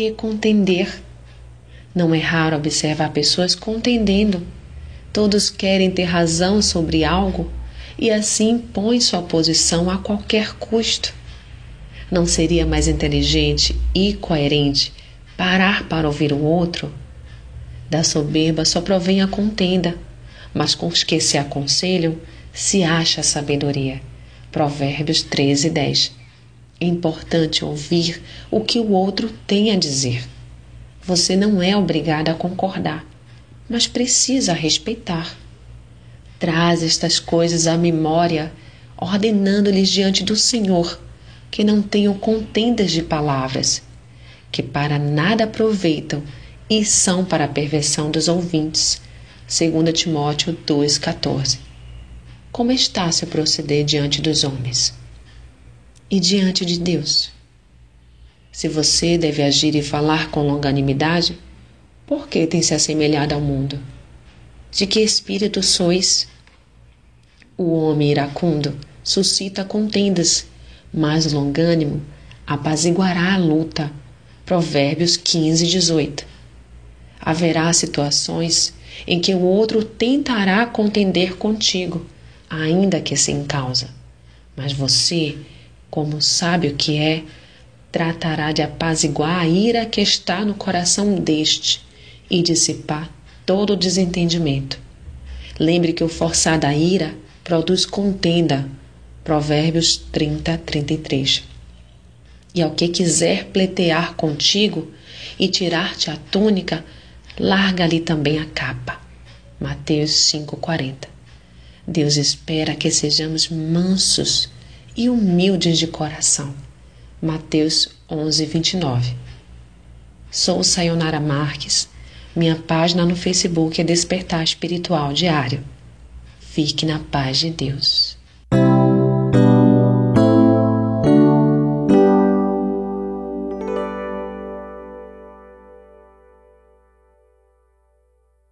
que contender. Não é raro observar pessoas contendendo. Todos querem ter razão sobre algo e assim impõem sua posição a qualquer custo. Não seria mais inteligente e coerente parar para ouvir o outro? Da soberba só provém a contenda, mas com os que se aconselham se acha a sabedoria. Provérbios 13, 10. É importante ouvir o que o outro tem a dizer. Você não é obrigada a concordar, mas precisa respeitar. Traz estas coisas à memória, ordenando-lhes diante do Senhor que não tenham contendas de palavras, que para nada aproveitam e são para a perversão dos ouvintes. 2 Timóteo 2,14 Como está seu proceder diante dos homens? E diante de Deus? Se você deve agir e falar com longanimidade, por que tem se assemelhado ao mundo? De que espírito sois? O homem iracundo suscita contendas mas longânimo apaziguará a luta. Provérbios 15, 18. Haverá situações em que o outro tentará contender contigo, ainda que sem causa. Mas você, como sabe o que é, tratará de apaziguar a ira que está no coração deste e dissipar todo o desentendimento. Lembre que o forçar da ira produz contenda, Provérbios 30, 33. E ao que quiser pleitear contigo e tirar-te a túnica, larga-lhe também a capa. Mateus 5,40. Deus espera que sejamos mansos e humildes de coração. Mateus 11, 29. Sou Sayonara Marques. Minha página no Facebook é Despertar Espiritual Diário. Fique na paz de Deus.